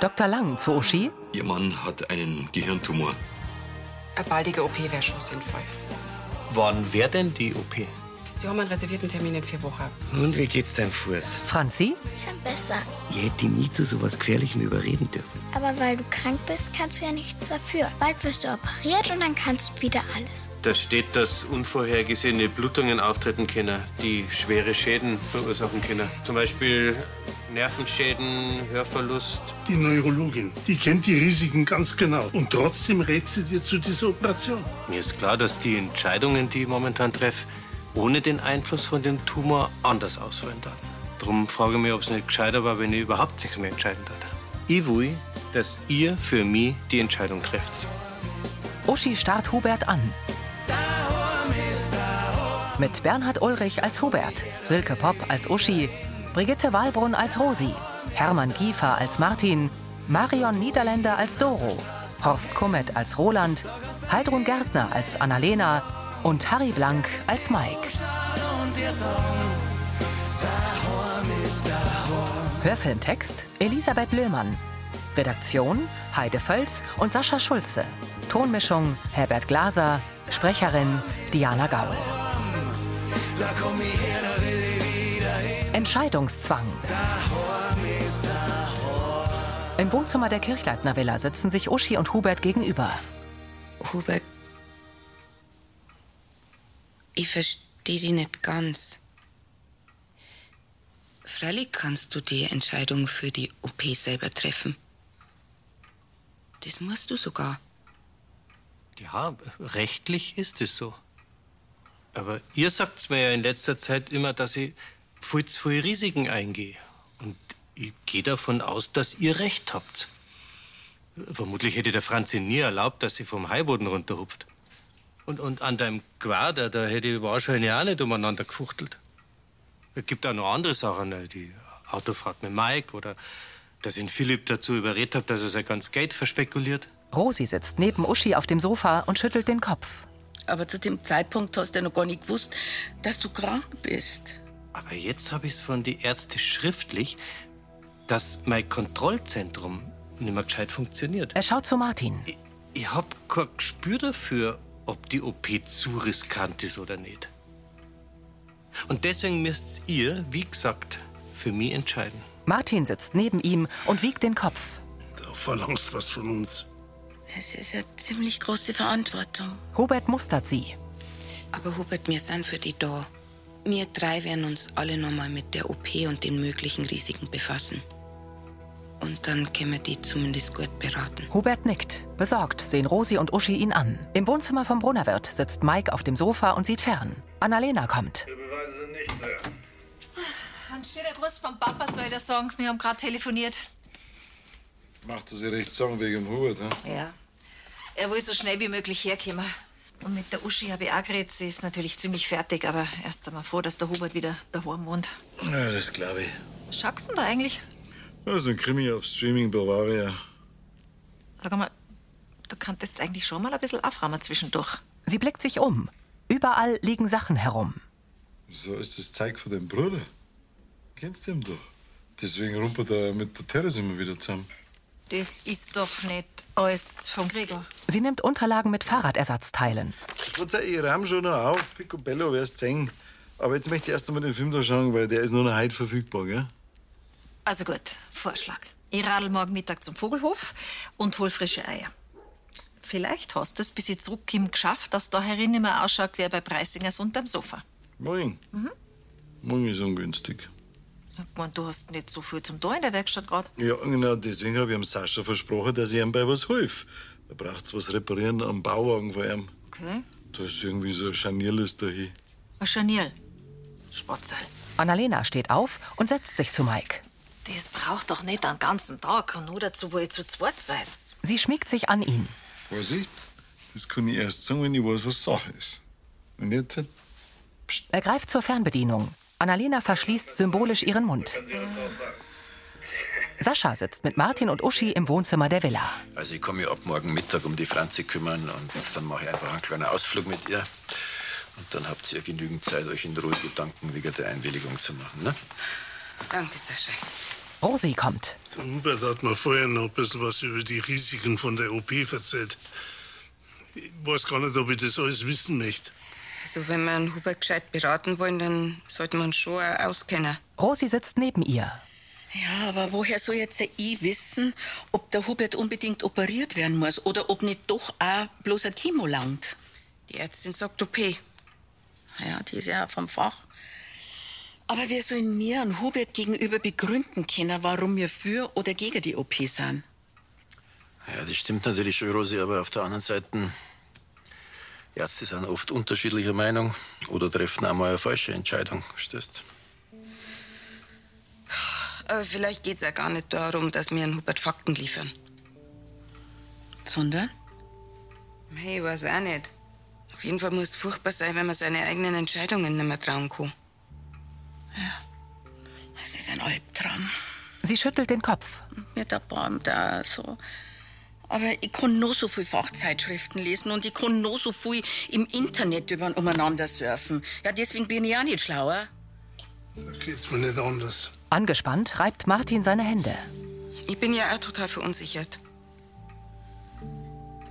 Dr. Lang zu Uschi. Ihr Mann hat einen Gehirntumor. Eine baldige OP wäre schon sinnvoll. Wann wäre denn die OP? Sie haben einen reservierten Termin in vier Wochen. Und wie geht's deinem Fuß? Franzi. Schon besser. Ich hätte dich nie zu sowas Gefährlichem überreden dürfen. Aber weil du krank bist, kannst du ja nichts dafür. Bald wirst du operiert und dann kannst du wieder alles. Da steht, dass unvorhergesehene Blutungen auftreten können, die schwere Schäden verursachen können. Zum Beispiel Nervenschäden, Hörverlust. Die Neurologin, die kennt die Risiken ganz genau. Und trotzdem rät sie dir zu dieser Operation. Mir ist klar, dass die Entscheidungen, die ich momentan treffe, ohne den Einfluss von dem Tumor anders ausfallen werden. Darum frage ich mich, ob es nicht gescheiter war, wenn ich überhaupt nichts mehr entscheiden darf. Ich will, dass ihr für mich die Entscheidung trefft. Uschi starrt Hubert an. Mit Bernhard Ulrich als Hubert, Silke Popp als Uschi, Brigitte Wahlbrunn als Rosi, Hermann Giefer als Martin, Marion Niederländer als Doro, Horst Kummet als Roland, Heidrun Gärtner als Annalena und Harry Blank als Mike. Hörfilmtext Elisabeth Löhmann. Redaktion Heide Völz und Sascha Schulze. Tonmischung Herbert Glaser. Sprecherin Diana Gaul. Entscheidungszwang. Im Wohnzimmer der Kirchleitner Villa sitzen sich Uschi und Hubert gegenüber. Hubert, ich verstehe dich nicht ganz. Freilich kannst du die Entscheidung für die OP selber treffen. Das musst du sogar. Ja, rechtlich ist es so. Aber ihr sagt mir ja in letzter Zeit immer, dass ich viel zu viele Risiken eingehe. Und ich gehe davon aus, dass ihr recht habt. Vermutlich hätte der Franzi nie erlaubt, dass sie vom Haiboden runterhupft. Und, und an deinem Quader, da hätte ich wahrscheinlich auch nicht umeinander gefuchtelt. Es gibt auch noch andere Sachen, ne, die Autofahrt mit Mike oder dass ich ihn Philipp dazu überredet habe, dass er sein ganzes Geld verspekuliert. Rosi sitzt neben Uschi auf dem Sofa und schüttelt den Kopf. Aber zu dem Zeitpunkt hast du ja noch gar nicht gewusst, dass du krank bist. Aber jetzt habe ich es von den Ärzten schriftlich, dass mein Kontrollzentrum nicht mehr gescheit funktioniert. Er schaut zu Martin. Ich, ich habe kein Gespür dafür, ob die OP zu riskant ist oder nicht. Und deswegen müsst ihr, wie gesagt, für mich entscheiden. Martin sitzt neben ihm und wiegt den Kopf. Du verlangst was von uns. Das ist eine ziemlich große Verantwortung. Hubert mustert sie. Aber Hubert, wir sind für die da. Wir drei werden uns alle nochmal mit der OP und den möglichen Risiken befassen. Und dann können wir die zumindest gut beraten. Hubert nickt. Besorgt sehen Rosi und Uschi ihn an. Im Wohnzimmer vom Brunnerwirt sitzt Mike auf dem Sofa und sieht fern. Annalena kommt. Ein schöner Gruß vom Papa soll ich das sagen. Wir haben gerade telefoniert. Macht er sich recht sagen wegen Hubert, ne? Ja. Er will so schnell wie möglich herkommen. Und mit der Uschi habe ich auch geredet. Sie ist natürlich ziemlich fertig, aber erst einmal froh, dass der Hubert wieder daheim wohnt. Ja, das glaube ich. Schaust du denn da eigentlich? Ja, so ein Krimi auf Streaming Bavaria. Sag mal, du könntest eigentlich schon mal ein bisschen aufräumen zwischendurch. Sie blickt sich um. Überall liegen Sachen herum. So ist das Zeug von deinem Bruder. Kennst du ihn doch. Deswegen rumpelt er mit der Teres immer wieder zusammen. Das ist doch nicht alles vom Gregor. Sie nimmt Unterlagen mit Fahrradersatzteilen. Sei ich rahm schon noch auf. Picobello wär's sehen. Aber jetzt möchte ich erst einmal den Film da schauen, weil der ist nur noch heute verfügbar, gell? Also gut, Vorschlag. Ich radel morgen Mittag zum Vogelhof und hol frische Eier. Vielleicht hast du es, bis ich zurückkomme, geschafft, dass da herin mehr ausschaut wie bei Preisingers unterm Sofa. Morgen. Mhm. Morgen ist ungünstig. Ich mein, du hast nicht so viel zum Tor in der Werkstatt gerade. Ja, genau, deswegen habe ich dem Sascha versprochen, dass ich ihm bei was helfe. Da braucht's was reparieren am Bauwagen von ihm. Okay. Da ist irgendwie so ein Scharnierlist dahin. Ein Scharnier. Spotzel. Annalena steht auf und setzt sich zu Mike. Das braucht doch nicht einen ganzen Tag. Und nur dazu, wo ihr zu zweit seid. Sie schmiegt sich an ihn. Vorsicht, das kann ich erst sagen, wenn ich weiß, was Sache ist. Und jetzt halt Er greift zur Fernbedienung. Annalena verschließt symbolisch ihren Mund. Sascha sitzt mit Martin und Uschi im Wohnzimmer der Villa. Also ich komme ab morgen Mittag um die Franzi kümmern und dann mache ich einfach einen kleinen Ausflug mit ihr. Und dann habt ihr genügend Zeit, euch in Ruhe Gedanken wegen der Einwilligung zu machen. Ne? Danke, Sascha. Rosi kommt. Der Hubert hat mir vorher noch ein bisschen was über die Risiken von der OP erzählt. Ich weiß gar nicht, ob ich das alles wissen möchte. Also, wenn wir einen Hubert gescheit beraten wollen, dann sollte man schon auskennen. Rosi sitzt neben ihr. Ja, aber woher soll jetzt ich wissen, ob der Hubert unbedingt operiert werden muss oder ob nicht doch auch bloß ein Chemo langt? Die Ärztin sagt OP. Ja, die ist ja vom Fach. Aber wer soll mir an Hubert gegenüber begründen können, warum wir für oder gegen die OP sind? Ja, das stimmt natürlich schon, Rosi, aber auf der anderen Seite, Ärzte sind oft unterschiedlicher Meinung oder treffen auch mal eine falsche Entscheidung. Verstehst? Aber vielleicht geht's ja gar nicht darum, dass wir einen Hubert Fakten liefern. Sondern? Hey, ich weiß auch nicht. Auf jeden Fall muss es furchtbar sein, wenn man seine eigenen Entscheidungen nicht mehr trauen kann. Das ist ein Albtraum. Sie schüttelt den Kopf. Mir der Baum da so. Aber ich kann noch so viel Fachzeitschriften lesen und ich kann noch so viel im Internet über umeinander surfen. Ja, deswegen bin ich auch nicht schlauer. Da geht's mir nicht anders. Angespannt reibt Martin seine Hände. Ich bin ja auch total verunsichert.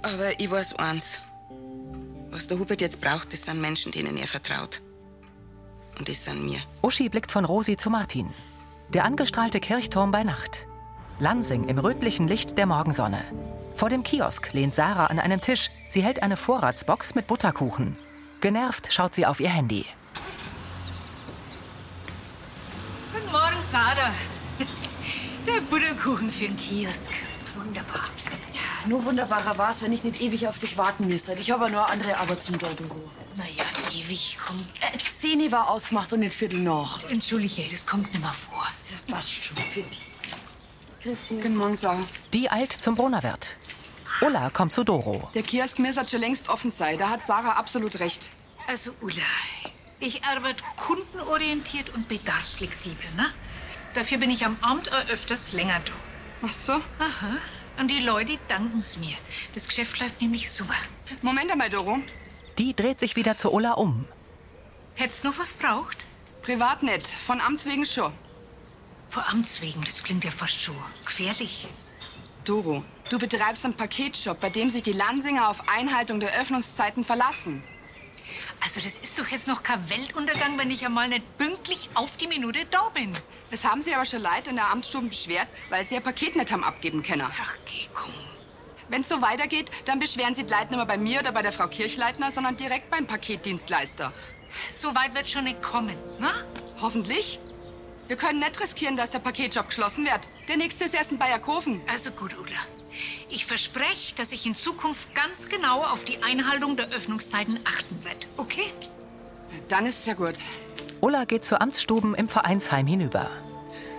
Aber ich weiß eins. Was der Hubert jetzt braucht, das sind Menschen, denen er vertraut. Und das sind mir. Uschi blickt von Rosi zu Martin. Der angestrahlte Kirchturm bei Nacht. Lansing im rötlichen Licht der Morgensonne. Vor dem Kiosk lehnt Sarah an einem Tisch. Sie hält eine Vorratsbox mit Butterkuchen. Genervt schaut sie auf ihr Handy. Guten Morgen, Sarah. Der Butterkuchen für den Kiosk. Wunderbar. Ja, nur wunderbarer war's, wenn ich nicht ewig auf dich warten müsste. Ich habe nur andere Arbeit zum Büro. Naja, ewig kommt. Äh, Zehni war ausgemacht und nicht Viertel noch. Entschuldige, das kommt nicht mehr vor. Ja, passt schon, für dich. Christine. Guten Morgen, Sarah. Die eilt zum Brunnerwirt. Ulla kommt zu Doro. Der Kiosk müsste schon längst offen sein. Da hat Sarah absolut recht. Also, Ulla, ich arbeite kundenorientiert und bedarfsflexibel, ne? Dafür bin ich am Amt auch öfters länger da. Ach so? Aha. Und die Leute danken's mir. Das Geschäft läuft nämlich super. Moment einmal, Doro. Die dreht sich wieder zu Ulla um. Hättest noch was braucht? Privat nicht. Von Amts wegen schon. Vor Amts wegen, das klingt ja fast schon gefährlich. Doro, du betreibst einen Paketshop, bei dem sich die Lansinger auf Einhaltung der Öffnungszeiten verlassen. Also das ist doch jetzt noch kein Weltuntergang, wenn ich einmal nicht pünktlich auf die Minute da bin. Das haben sie aber schon Leute in der Amtsstube beschwert, weil sie ihr Paket nicht haben abgeben können. Ach, geh, komm. Wenn es so weitergeht, dann beschweren sie die Leute nicht mehr bei mir oder bei der Frau Kirchleitner, sondern direkt beim Paketdienstleister. So weit wird schon nicht kommen, ne? Hoffentlich. Wir können nicht riskieren, dass der Paketjob geschlossen wird. Der nächste ist erst in Bayerkofen. Also gut, Ulla. Ich verspreche, dass ich in Zukunft ganz genau auf die Einhaltung der Öffnungszeiten achten werde. Okay? Dann ist es ja gut. Ulla geht zu Amtsstuben im Vereinsheim hinüber.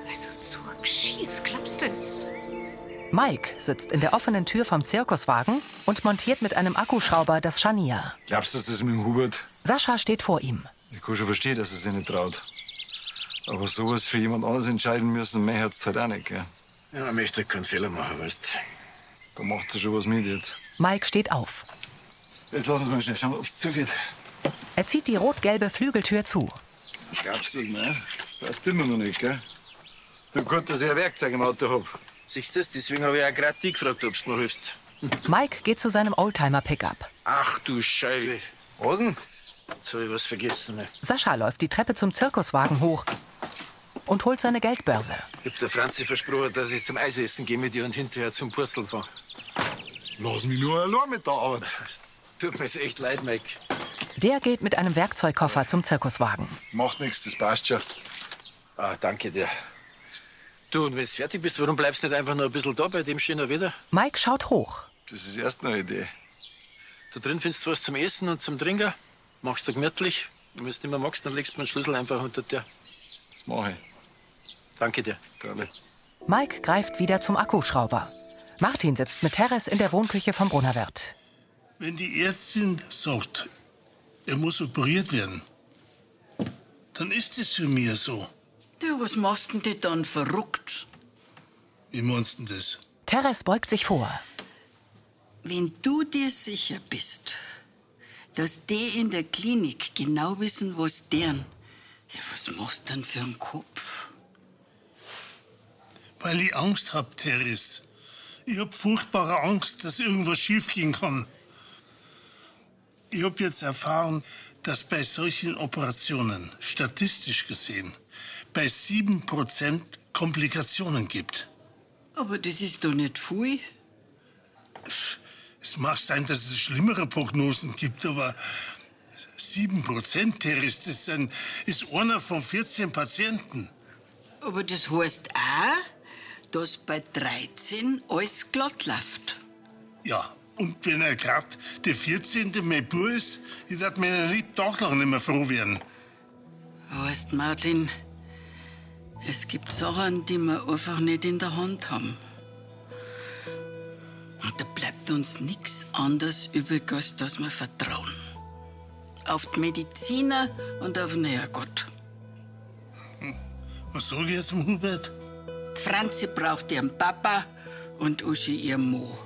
Also so ein Schieß, klappst es? Mike sitzt in der offenen Tür vom Zirkuswagen und montiert mit einem Akkuschrauber das Scharnier. Glaubst du, dass das mit dem Hubert? Sascha steht vor ihm. Ich kann schon verstehen, dass er sich nicht traut. Aber sowas für jemand anderes entscheiden müssen, mein Herz halt auch nicht, gell? Ja, man möchte keinen Fehler machen, weißt Da macht sie schon was mit jetzt. Mike steht auf. Jetzt lassen Sie mal schnell schauen, ob's zu wird. Er zieht die rot-gelbe Flügeltür zu. Glaubst du das nicht? Weißt du immer noch nicht, gell? Du gut, dass ich ein Werkzeug im Auto hab. Siehst du das? Deswegen habe ich auch gerade dich gefragt, ob du mir hilfst. Mike geht zu seinem Oldtimer-Pickup. Ach du Scheibe. Was denn? Jetzt habe ich was vergessen. ne? Sascha läuft die Treppe zum Zirkuswagen hoch und holt seine Geldbörse. Ich hab der Franzi versprochen, dass ich zum Eisessen gehe mit ihr und hinterher zum Purzeln fahre. Lass mich nur allein mit der Arbeit. Tut mir echt leid, Mike. Der geht mit einem Werkzeugkoffer zum Zirkuswagen. Macht nichts, das passt schon. Ah, danke dir. Du, und wenn du fertig bist, warum bleibst du nicht einfach noch ein bisschen da bei dem schönen Wetter? Mike schaut hoch. Das ist erst eine Idee. Da drin findest du was zum Essen und zum Trinken. Machst du gemütlich. Und wenn du nicht mehr magst, dann legst du mir den Schlüssel einfach unter dir. Das mache ich. Danke dir. Gerne. Mike greift wieder zum Akkuschrauber. Martin sitzt mit Teres in der Wohnküche vom Brunnerwirt. Wenn die Ärztin sagt, er muss operiert werden, dann ist es für mich so. Ja, was machst denn du dann verrückt? Wie meinst du denn das? Teres beugt sich vor. Wenn du dir sicher bist, dass die in der Klinik genau wissen, was deren, ja, was machst du dann für einen Kopf? Weil ich Angst hab, Teres. Ich hab furchtbare Angst, dass irgendwas schiefgehen kann. Ich hab jetzt erfahren, dass bei solchen Operationen statistisch gesehen bei 7% Komplikationen gibt. Aber das ist doch nicht viel. Es mag sein, dass es schlimmere Prognosen gibt, aber 7% Teres, das ist, ein, ist einer von 14 Patienten. Aber das heißt auch, dass bei 13 alles glatt läuft. Ja, und wenn er grad der 14. mein Bub ist, ich darf meinen lieben Tag lang nicht mehr froh werden. Weißt, Martin, es gibt Sachen, die wir einfach nicht in der Hand haben. Und da bleibt uns nichts anderes übrig, als dass wir vertrauen. Auf die Mediziner und auf den Herrgott. Was sag ich jetzt, Hubert? Franzi braucht ihren Papa und Uschi ihren Mo.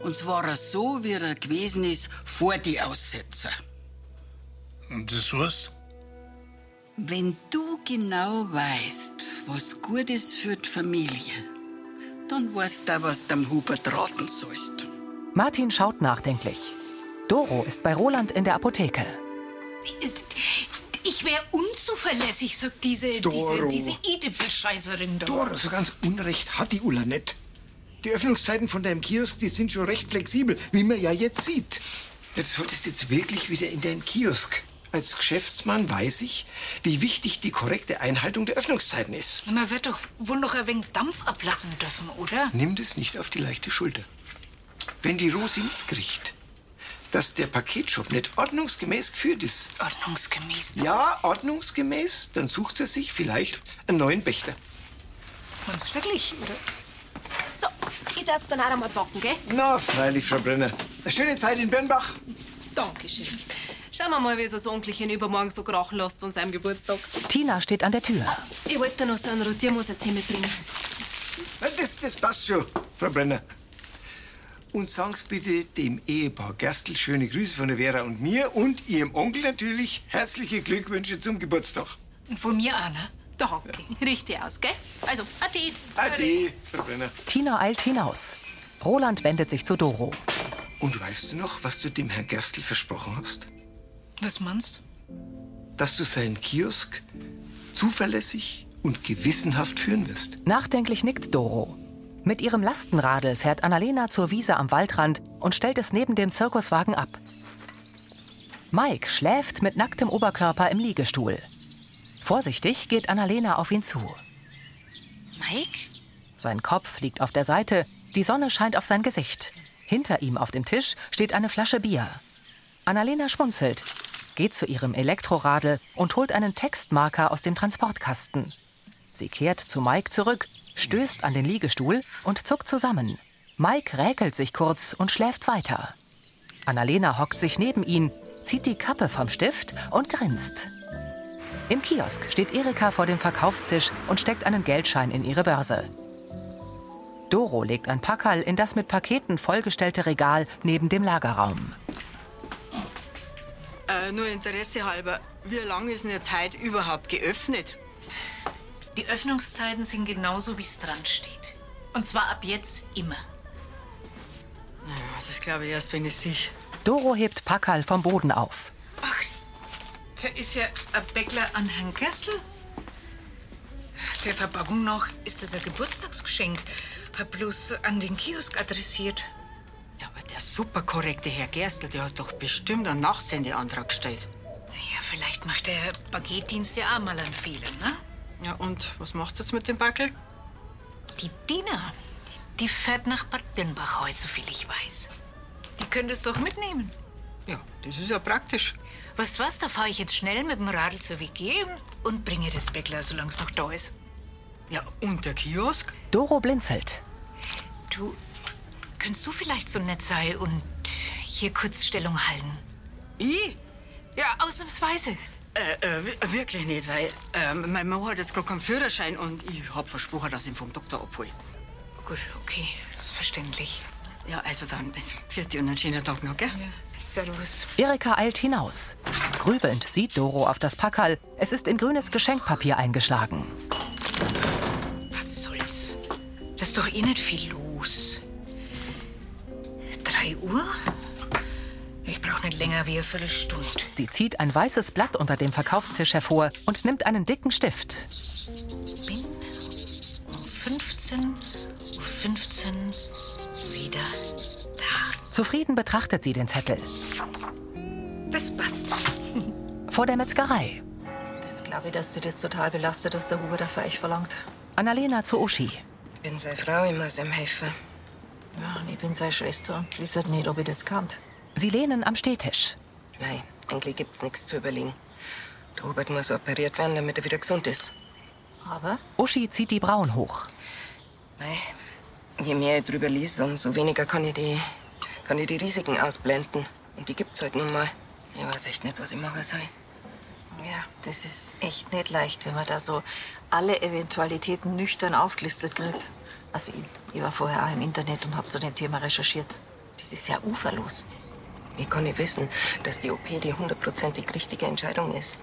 Und zwar so, wie er gewesen ist vor die Aussetzer. Und das heißt? Wenn du genau weißt, was gut ist für die Familie, dann weißt du, was du dem Hubert raten sollst. Martin schaut nachdenklich. Doro ist bei Roland in der Apotheke. Ich wäre unzuverlässig, sagt diese, Doro. diese, diese i-Tüpfel-Scheißerin da. Doro, so ganz Unrecht hat die Ulla nicht. Die Öffnungszeiten von deinem Kiosk, die sind schon recht flexibel, wie man ja jetzt sieht. Du solltest jetzt wirklich wieder in deinen Kiosk. Als Geschäftsmann weiß ich, wie wichtig die korrekte Einhaltung der Öffnungszeiten ist. Man wird doch wohl noch ein wenig Dampf ablassen dürfen, oder? Nimm das nicht auf die leichte Schulter. Wenn die Rosi mitkriegt, dass der Paketshop nicht ordnungsgemäß geführt ist. Ordnungsgemäß? Ja, ordnungsgemäß. Dann sucht sie sich vielleicht einen neuen Pächter. Meinst du wirklich, oder? So, ich darf dann auch einmal backen, gell? Na, freilich, Frau Brenner. Eine schöne Zeit in Birnbach. Dankeschön. Schauen wir mal, wie es das Onkelchen übermorgen so krachen lässt an seinem Geburtstag. Tina steht an der Tür. Ich wollte dir noch so einen Rotiermoser-Tee mitbringen. Das, das passt schon, Frau Brenner. Und sagen's bitte dem Ehepaar Gerstl schöne Grüße von der Vera und mir und ihrem Onkel natürlich herzliche Glückwünsche zum Geburtstag. Von mir, Anna. Danke. Richtig aus, gell? Also, ade. Ade, Frau Brenner. Tina eilt hinaus. Roland wendet sich zu Doro. Und weißt du noch, was du dem Herrn Gerstl versprochen hast? Was meinst Dass du seinen Kiosk zuverlässig und gewissenhaft führen wirst. Nachdenklich nickt Doro. Mit ihrem Lastenradl fährt Annalena zur Wiese am Waldrand und stellt es neben dem Zirkuswagen ab. Mike schläft mit nacktem Oberkörper im Liegestuhl. Vorsichtig geht Annalena auf ihn zu. Mike? Sein Kopf liegt auf der Seite, die Sonne scheint auf sein Gesicht. Hinter ihm auf dem Tisch steht eine Flasche Bier. Annalena schmunzelt, geht zu ihrem Elektroradl und holt einen Textmarker aus dem Transportkasten. Sie kehrt zu Mike zurück, stößt an den Liegestuhl und zuckt zusammen. Mike räkelt sich kurz und schläft weiter. Annalena hockt sich neben ihn, zieht die Kappe vom Stift und grinst. Im Kiosk steht Erika vor dem Verkaufstisch und steckt einen Geldschein in ihre Börse. Doro legt ein Packerl in das mit Paketen vollgestellte Regal neben dem Lagerraum. Äh, nur Interesse halber, wie lange ist denn jetzt heute überhaupt geöffnet? Die Öffnungszeiten sind genauso, wie es dran steht. Und zwar ab jetzt immer. Naja, das glaube ich erst, wenn ich sich. Doro hebt Packerl vom Boden auf. Ach, da ist ja ein Bäckler an Herrn Kessel. Der Verpackung nach ist das ein Geburtstagsgeschenk. Hab bloß an den Kiosk adressiert. Der super korrekte Herr Gerstl, der hat doch bestimmt einen Nachsendeantrag gestellt. Ja, vielleicht macht der Paketdienst ja auch mal einen Fehler, ne? Ja, und was macht's jetzt mit dem Backel? Die Dina, die fährt nach Bad Birnbach heute, soviel ich weiß. Die könntest doch mitnehmen. Ja, das ist ja praktisch. Weißt du was, da fahre ich jetzt schnell mit dem Radl zur WG und bringe das Bäckler, solange es noch da ist. Ja, und der Kiosk? Doro blinzelt. Du, könntest du vielleicht so nett sein und hier kurz Stellung halten? Ich? Ja, ausnahmsweise. Äh, äh, wi- wirklich nicht, weil äh, mein Mann hat jetzt gar keinen Führerschein und ich hab versprochen, dass ich ihn vom Doktor abhole. Gut, okay, das ist verständlich. Ja, also dann, vierte und einen schönen Tag noch, gell? Ja, servus. Erika eilt hinaus. Grübelnd sieht Doro auf das Packerl. Es ist in grünes Geschenkpapier eingeschlagen. Was soll's? ist doch eh nicht viel los. Drei Uhr? Ich nicht länger wie eine Viertelstunde. Sie zieht ein weißes Blatt unter dem Verkaufstisch hervor und nimmt einen dicken Stift. Bin um 15 Uhr 15 wieder. Zufrieden betrachtet sie den Zettel. Das passt. Vor der Metzgerei. Das glaube ich, dass sie das total belastet, dass der Huber dafür euch verlangt. Annalena zu Uschi. Ich bin seine Frau, ich muss ihm helfen. Ja, und ich bin seine Schwester und weiß halt nicht, ob ich das kann. Sie lehnen am Stehtisch. Nein, eigentlich gibt's nichts zu überlegen. Der Hubert muss operiert werden, damit er wieder gesund ist. Aber? Uschi zieht die Brauen hoch. Mei, je mehr ich drüber lese, umso weniger kann ich die, kann ich die Risiken ausblenden. Und die gibt's halt nun mal. Ich weiß echt nicht, was ich machen soll. Ja, das ist echt nicht leicht, wenn man da so alle Eventualitäten nüchtern aufgelistet kriegt. Also ich, ich war vorher auch im Internet und habe zu dem Thema recherchiert. Das ist ja uferlos. Wie kann ich wissen, dass die OP die hundertprozentig richtige Entscheidung ist?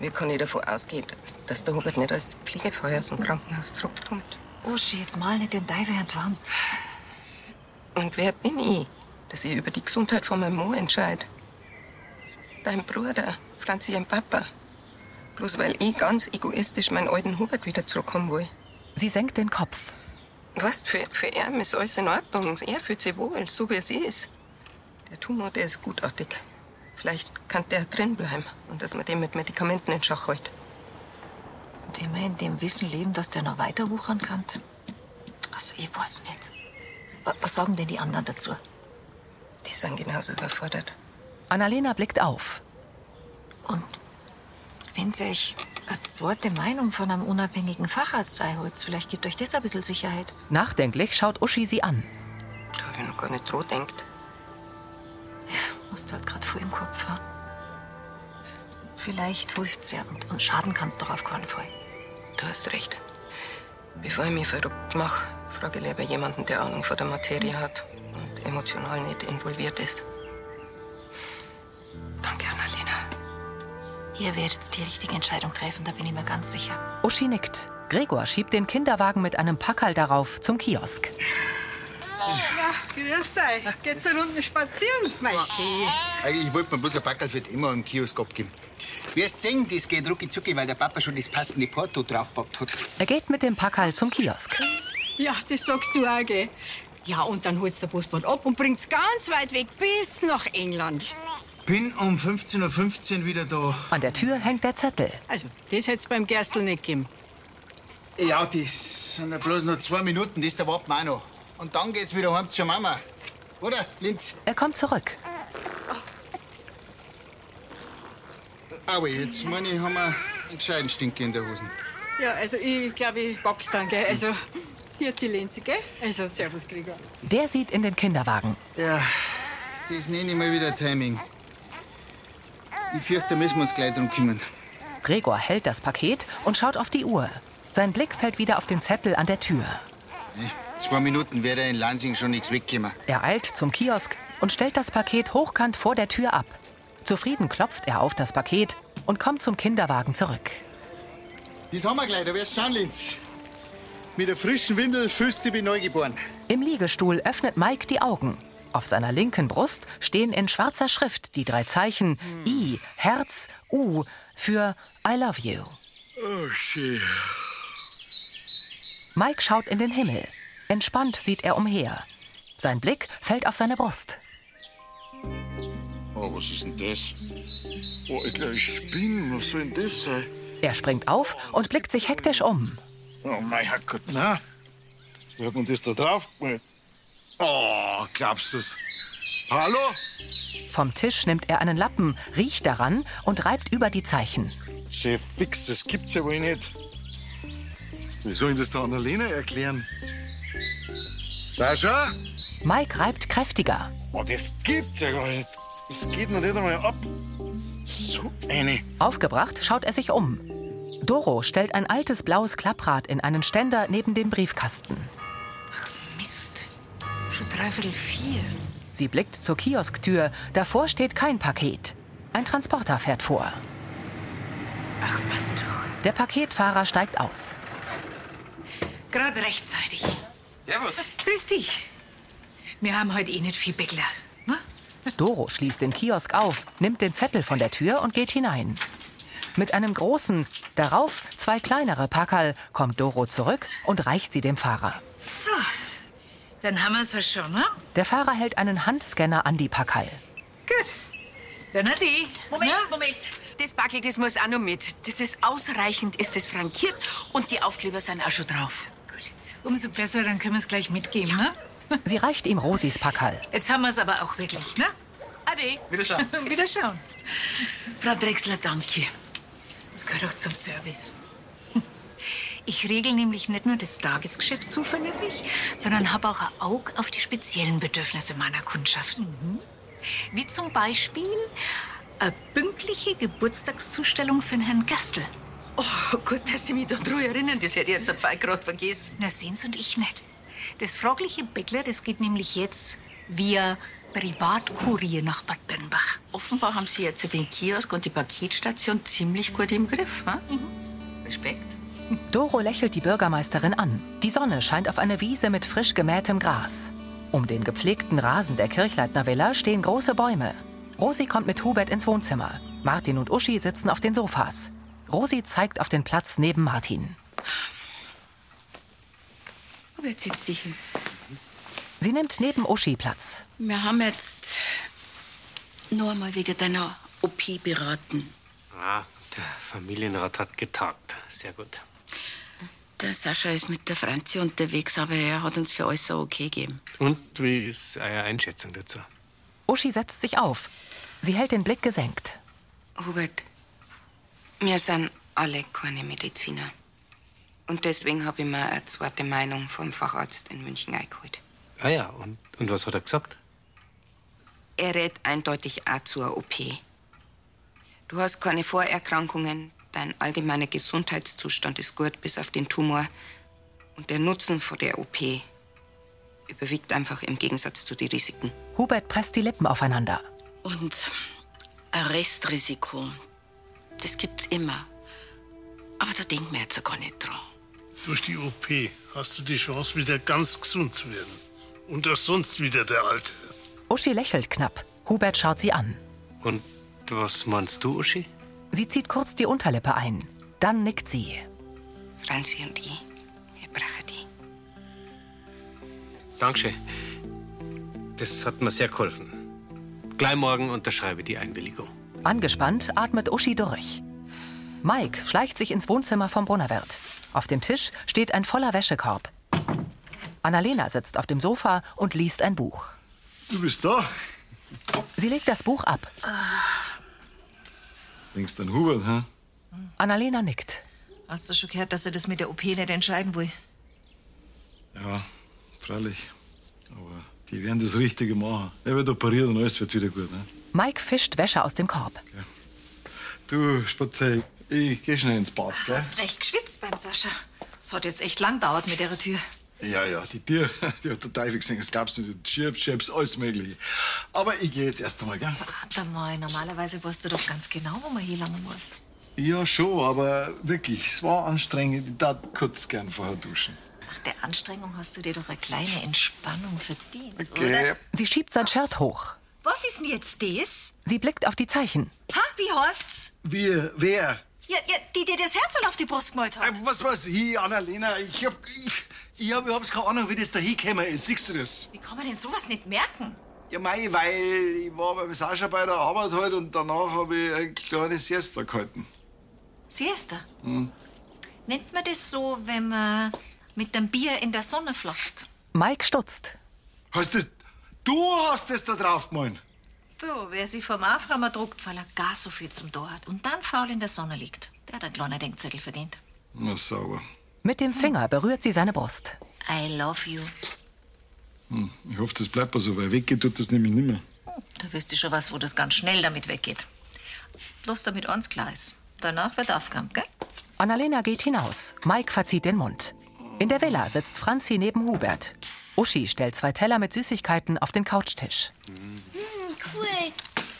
Wie kann ich davon ausgehen, dass der Hubert nicht als Pflegefeuer aus dem Krankenhaus zurückkommt? Uschi, jetzt mal nicht den die Wand. Und wer bin ich, dass ich über die Gesundheit von meinem Mo entscheide? Dein Bruder, Franzi, ein Papa. Bloß weil ich ganz egoistisch meinen alten Hubert wieder zurückkommen will. Sie senkt den Kopf. Weißt, für, für ihn ist alles in Ordnung. Er fühlt sich wohl, so wie es ist. Der Tumor, der ist gutartig. Vielleicht kann der drin bleiben und dass man den mit Medikamenten in Schach hält. Und immer in dem Wissen leben, dass der noch weiter wuchern kann. Also, ich weiß nicht. Wa- Was sagen denn die anderen dazu? Die sind genauso überfordert. Annalena blickt auf. Und wenn Sie euch eine zweite Meinung von einem unabhängigen Facharzt einholt, vielleicht gibt euch das ein bisschen Sicherheit. Nachdenklich schaut Uschi sie an. Da habe ich noch gar nicht dran gedacht. Hast du halt gerade vor im Kopf, ha? Vielleicht hilft's ja und, und schaden kann's doch auf keinen Fall. Du hast recht. Bevor ich mich verrückt mache, frage ich lieber jemanden, der Ahnung von der Materie hat und emotional nicht involviert ist. Danke, Annalena. Ihr werdet die richtige Entscheidung treffen, da bin ich mir ganz sicher. Uschi nickt. Gregor schiebt den Kinderwagen mit einem Packerl darauf zum Kiosk. Ja, grüß euch. Geht's eine Runde spazieren? Mein Schön. Eigentlich wollte man bloß ein Packerl für Emma im Kiosk abgeben. Wirst sehen, das geht rucki zucki, weil der Papa schon das passende Porto draufgepackt hat. Er geht mit dem Packerl zum Kiosk. Ja, das sagst du auch, gell? Ja, und dann holst du der Busbahn ab und bringt's ganz weit weg bis nach England. Bin um 15.15 Uhr wieder da. An der Tür hängt der Zettel. Also, das hätt's beim Gerstl nicht gegeben. Ja, das sind ja bloß noch zwei Minuten, das da warten wir auch noch. Und dann geht's wieder heim zur Mama. Oder, Linz? Er kommt zurück. Aber jetzt, meine ich, haben wir einen gescheiten Stinker in der Hosen. Ja, also ich glaube, ich pack's dann, gell? Also, hier die Lenze, gell? Also, servus, Gregor. Der sieht in den Kinderwagen. Ja, das nenne ich mal wieder Timing. Ich fürchte, da müssen wir uns gleich drum kümmern. Gregor hält das Paket und schaut auf die Uhr. Sein Blick fällt wieder auf den Zettel an der Tür. In zwei Minuten wird er in Lansing schon nichts wegkommen. Er eilt zum Kiosk und stellt das Paket hochkant vor der Tür ab. Zufrieden klopft er auf das Paket und kommt zum Kinderwagen zurück. Das haben wir gleich, da wirst du schauen, Linz. Mit der frischen Windel fühlst du dich wie neugeboren. Im Liegestuhl öffnet Mike die Augen. Auf seiner linken Brust stehen in schwarzer Schrift die drei Zeichen I, Herz, U für I love you. Oh, schön. Mike schaut in den Himmel. Entspannt sieht er umher. Sein Blick fällt auf seine Brust. Oh, was ist denn das? Oh, ich glaube, ich spinne. Was soll denn das sein? Er springt auf und blickt sich hektisch um. Oh, mein Herrgott, na. Wer hat denn das da drauf gemacht? Oh, glaubst du's? Hallo? Vom Tisch nimmt er einen Lappen, riecht daran und reibt über die Zeichen. Chef, fix, das gibt's ja wohl nicht. Wie soll ich das der Annalena erklären? Sascha? Mike reibt kräftiger. Oh, das gibt's ja gar nicht. Das geht noch nicht einmal ab. So eine. Aufgebracht schaut er sich um. Doro stellt ein altes blaues Klapprad in einen Ständer neben dem Briefkasten. Mist. Schon dreiviertel vier. Sie blickt zur Kiosktür. Davor steht kein Paket. Ein Transporter fährt vor. Ach, passt doch. Der Paketfahrer steigt aus. Gerade rechtzeitig. Servus. Grüß dich. Wir haben heute eh nicht viel Bäckler. Doro schließt den Kiosk auf, nimmt den Zettel von der Tür und geht hinein. Mit einem großen, darauf zwei kleinere Packerl kommt Doro zurück und reicht sie dem Fahrer. So, dann haben wir's ja schon, ne? Der Fahrer hält einen Handscanner an die Packerl. Dann hat die. Moment, Moment. Das Backel, das muss auch noch mit. Das ist ausreichend, ist das frankiert und die Aufkleber sind auch schon drauf. Umso besser, dann können wir es gleich mitgeben, ne? Sie reicht ihm Rosis Packerl. Jetzt haben wir es aber auch wirklich, ne? Ade. Wiederschauen. Wiederschauen. Frau Drechsler, danke. Das gehört auch zum Service. Ich regel nämlich nicht nur das Tagesgeschäft zuverlässig, sondern habe auch ein Auge auf die speziellen Bedürfnisse meiner Kundschaft. Wie zum Beispiel eine pünktliche Geburtstagszustellung für Herrn Gastel. Oh Gott, dass Sie mich da dran erinnern, das hätte ich jetzt auf gerade vergessen. Na, sehen Sie und ich nicht. Das fragliche Bäckler, das geht nämlich jetzt via Privatkurier nach Bad Birnbach. Offenbar haben Sie jetzt den Kiosk und die Paketstation ziemlich gut im Griff. Hm? Respekt. Doro lächelt die Bürgermeisterin an. Die Sonne scheint auf eine Wiese mit frisch gemähtem Gras. Um den gepflegten Rasen der Kirchleitner Villa stehen große Bäume. Rosi kommt mit Hubert ins Wohnzimmer. Martin und Uschi sitzen auf den Sofas. Rosi zeigt auf den Platz neben Martin. Aber jetzt sitzt dich hin. Sie nimmt neben Uschi Platz. Wir haben jetzt nur einmal wegen deiner OP beraten. Ah, der Familienrat hat getagt. Sehr gut. Der Sascha ist mit der Franzi unterwegs, aber er hat uns für alles so okay gegeben. Und wie ist eure Einschätzung dazu? Uschi setzt sich auf. Sie hält den Blick gesenkt. Hubert, wir sind alle keine Mediziner. Und deswegen habe ich mir eine zweite Meinung vom Facharzt in München eingeholt. Ah ja, und, und was hat er gesagt? Er rät eindeutig auch zur OP. Du hast keine Vorerkrankungen, dein allgemeiner Gesundheitszustand ist gut, bis auf den Tumor. Und der Nutzen von der OP überwiegt einfach im Gegensatz zu den Risiken. Hubert presst die Lippen aufeinander. Und ein Restrisiko, das gibt's immer. Aber da denken wir jetzt gar nicht dran. Durch die OP hast du die Chance, wieder ganz gesund zu werden. Und auch sonst wieder der Alte. Uschi lächelt knapp. Hubert schaut sie an. Und was meinst du, Uschi? Sie zieht kurz die Unterlippe ein. Dann nickt sie. Franzi und ich, wir brauchen die. Dankeschön. Das hat mir sehr geholfen. Gleich morgen unterschreibe die Einwilligung. Angespannt atmet Uschi durch. Mike schleicht sich ins Wohnzimmer vom Brunnerwirt. Auf dem Tisch steht ein voller Wäschekorb. Annalena sitzt auf dem Sofa und liest ein Buch. Du bist da? Sie legt das Buch ab. Denkst an Hubert, hä? Annalena nickt. Hast du schon gehört, dass er das mit der OP nicht entscheiden will? Ja, freilich. Aber die werden das Richtige machen. Er wird operiert und alles wird wieder gut, ne? Mike fischt Wäsche aus dem Korb. Du, Spazei, ich geh schnell ins Bad, gell? Hast recht geschwitzt beim Sascha. Es hat jetzt echt lang gedauert mit der Tür. Ja, ja, die Tür, die hat der Teufel gesehen, das glaubst du nicht. Schiebs, Schiebs, alles Mögliche. Aber ich gehe jetzt erst einmal, gell? Warte mal, normalerweise weißt du doch ganz genau, wo man hinlangen muss. Ja, schon, aber wirklich, es war anstrengend. Ich darf kurz gern vorher duschen. Nach der Anstrengung hast du dir doch eine kleine Entspannung verdient, Okay. oder? Sie schiebt sein Shirt hoch. Was ist denn jetzt das? Sie blickt auf die Zeichen. Ha, wie heißt's? Wir, wer? Ja, ja, die dir das Herz auf die Brust gemalt hat. Äh, Was weiß ich, Annalena? Ich hab, ich, ich hab überhaupt keine Ahnung, wie das da hingekommen ist. Siehst du das? Wie kann man denn sowas nicht merken? Ja, mei, weil ich war beim Sascha bei der Arbeit halt und danach habe ich ein kleines Siesta gehalten. Siehst du? Hm. Nennt man das so, wenn man mit dem Bier in der Sonne flockt? Mike stutzt. Hast das, du hast das da drauf gemalt? Du, wer sich vom Aufräumer druckt, weil er gar so viel zum Tor hat und dann faul in der Sonne liegt, der hat einen kleinen Denkzettel verdient. Na, sauber. Mit dem Finger berührt sie seine Brust. I love you. Hm, ich hoffe, das bleibt so, weil weggehen tut das nämlich nicht mehr. Da wüsste ich schon was, wo das ganz schnell damit weggeht. Bloß damit uns klar ist. Danach wird aufgeräumt, gell? Annalena geht hinaus. Mike verzieht den Mund. In der Villa sitzt Franzi neben Hubert. Uschi stellt zwei Teller mit Süßigkeiten auf den Couchtisch. Hm, cool.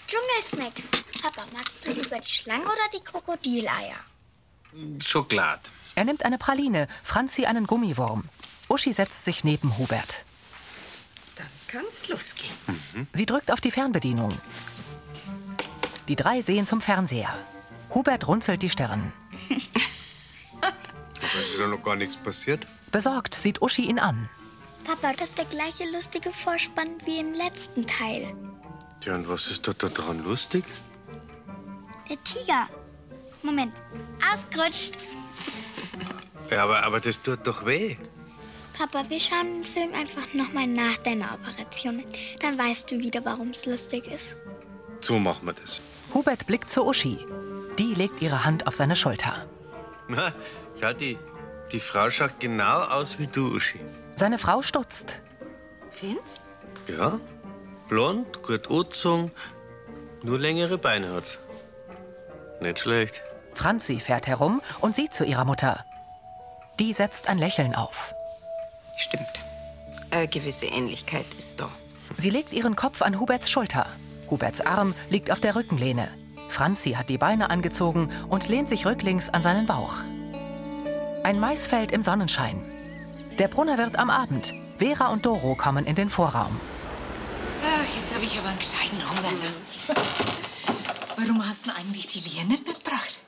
Dschungelsnacks. Papa, magst du lieber die Schlange oder die Krokodileier? Schokolade. Er nimmt eine Praline, Franzi einen Gummiwurm. Uschi setzt sich neben Hubert. Dann kann's losgehen. Sie drückt auf die Fernbedienung. Die drei sehen zum Fernseher. Hubert runzelt die Stirn. Aber es ist ja noch gar nichts passiert. Besorgt sieht Uschi ihn an. Papa, das ist der gleiche lustige Vorspann wie im letzten Teil. Ja, und was ist da, dran lustig? Der Tiger. Moment. Ausgerutscht. Ja, aber, aber das tut doch weh. Papa, wir schauen den Film einfach nochmal nach deiner Operation. Dann weißt du wieder, warum es lustig ist. So machen wir das. Hubert blickt zu Uschi. Die legt ihre Hand auf seine Schulter. Na, schau, die, die Frau schaut genau aus wie du, Uschi. Seine Frau stutzt. Findest? Ja, blond, gut angezogen, nur längere Beine hat. Nicht schlecht. Franzi fährt herum und sieht zu ihrer Mutter. Die setzt ein Lächeln auf. Stimmt. Eine gewisse Ähnlichkeit ist da. Sie legt ihren Kopf an Huberts Schulter. Huberts Arm liegt auf der Rückenlehne. Franzi hat die Beine angezogen und lehnt sich rücklings an seinen Bauch. Ein Maisfeld im Sonnenschein. Der Brunner wird am Abend. Vera und Doro kommen in den Vorraum. Ach, jetzt habe ich aber einen gescheiten Hunger. Warum hast du eigentlich die Lea nicht mitgebracht?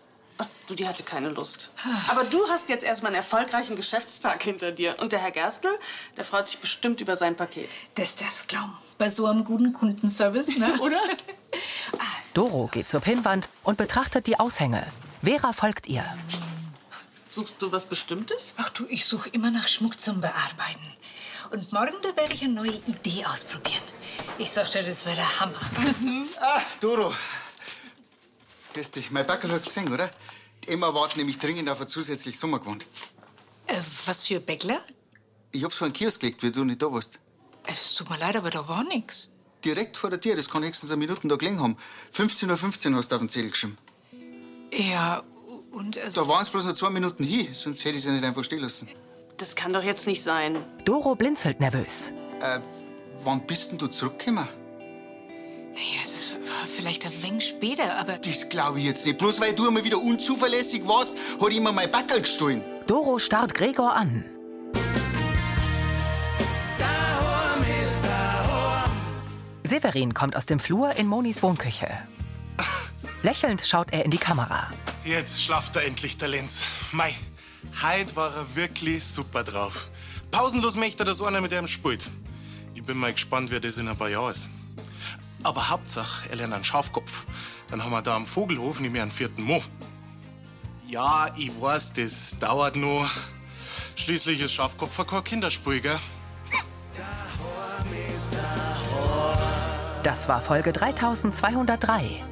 Du, die hatte keine Lust. Aber du hast jetzt erstmal einen erfolgreichen Geschäftstag hinter dir. Und der Herr Gerstl, der freut sich bestimmt über sein Paket. Das darfst du glauben. Bei so einem guten Kundenservice, ne? Oder? Doro geht zur Pinnwand und betrachtet die Aushänge. Vera folgt ihr. Suchst du was Bestimmtes? Ach du, ich suche immer nach Schmuck zum Bearbeiten. Und morgen, da werde ich eine neue Idee ausprobieren. Ich sag dir, das wäre der Hammer. Ah, Doro. Grüß dich. Mein Backel hast du gesehen, oder? Die Emma wartet nämlich dringend auf ein zusätzliches Sommergewand. Äh, was für Bäckler? Ich hab's vor den Kiosk gelegt, weil du nicht da warst. Es tut mir leid, aber da war nix. Direkt vor der Tür, das kann höchstens eine Minute da gelegen haben. 15.15 Uhr hast du auf den Zettel geschrieben. Ja, und also, Da waren es bloß noch zwei Minuten hin, sonst hätte ich sie nicht einfach stehen lassen. Das kann doch jetzt nicht sein. Doro blinzelt nervös. Äh, wann bist denn du zurückgekommen? naja, das war vielleicht ein wenig später, aber Das glaube ich jetzt nicht. Bloß weil du immer wieder unzuverlässig warst, hat ich immer mein Backel gestohlen. Doro starrt Gregor an. Severin kommt aus dem Flur in Monis Wohnküche. Lächelnd schaut er in die Kamera. Jetzt schlaft er endlich, der Lenz. Mei, heute war er wirklich super drauf. Pausenlos möchte er das einer mit ihm spielt. Ich bin mal gespannt, wer das in ein paar Jahren ist. Aber Hauptsache, er lernt einen Schafkopf. Dann haben wir da am Vogelhof nicht mehr einen vierten Mo. Ja, ich weiß, das dauert nur. Schließlich ist Schafkopf kein Kinderspiel, gell? Das war Folge 3203.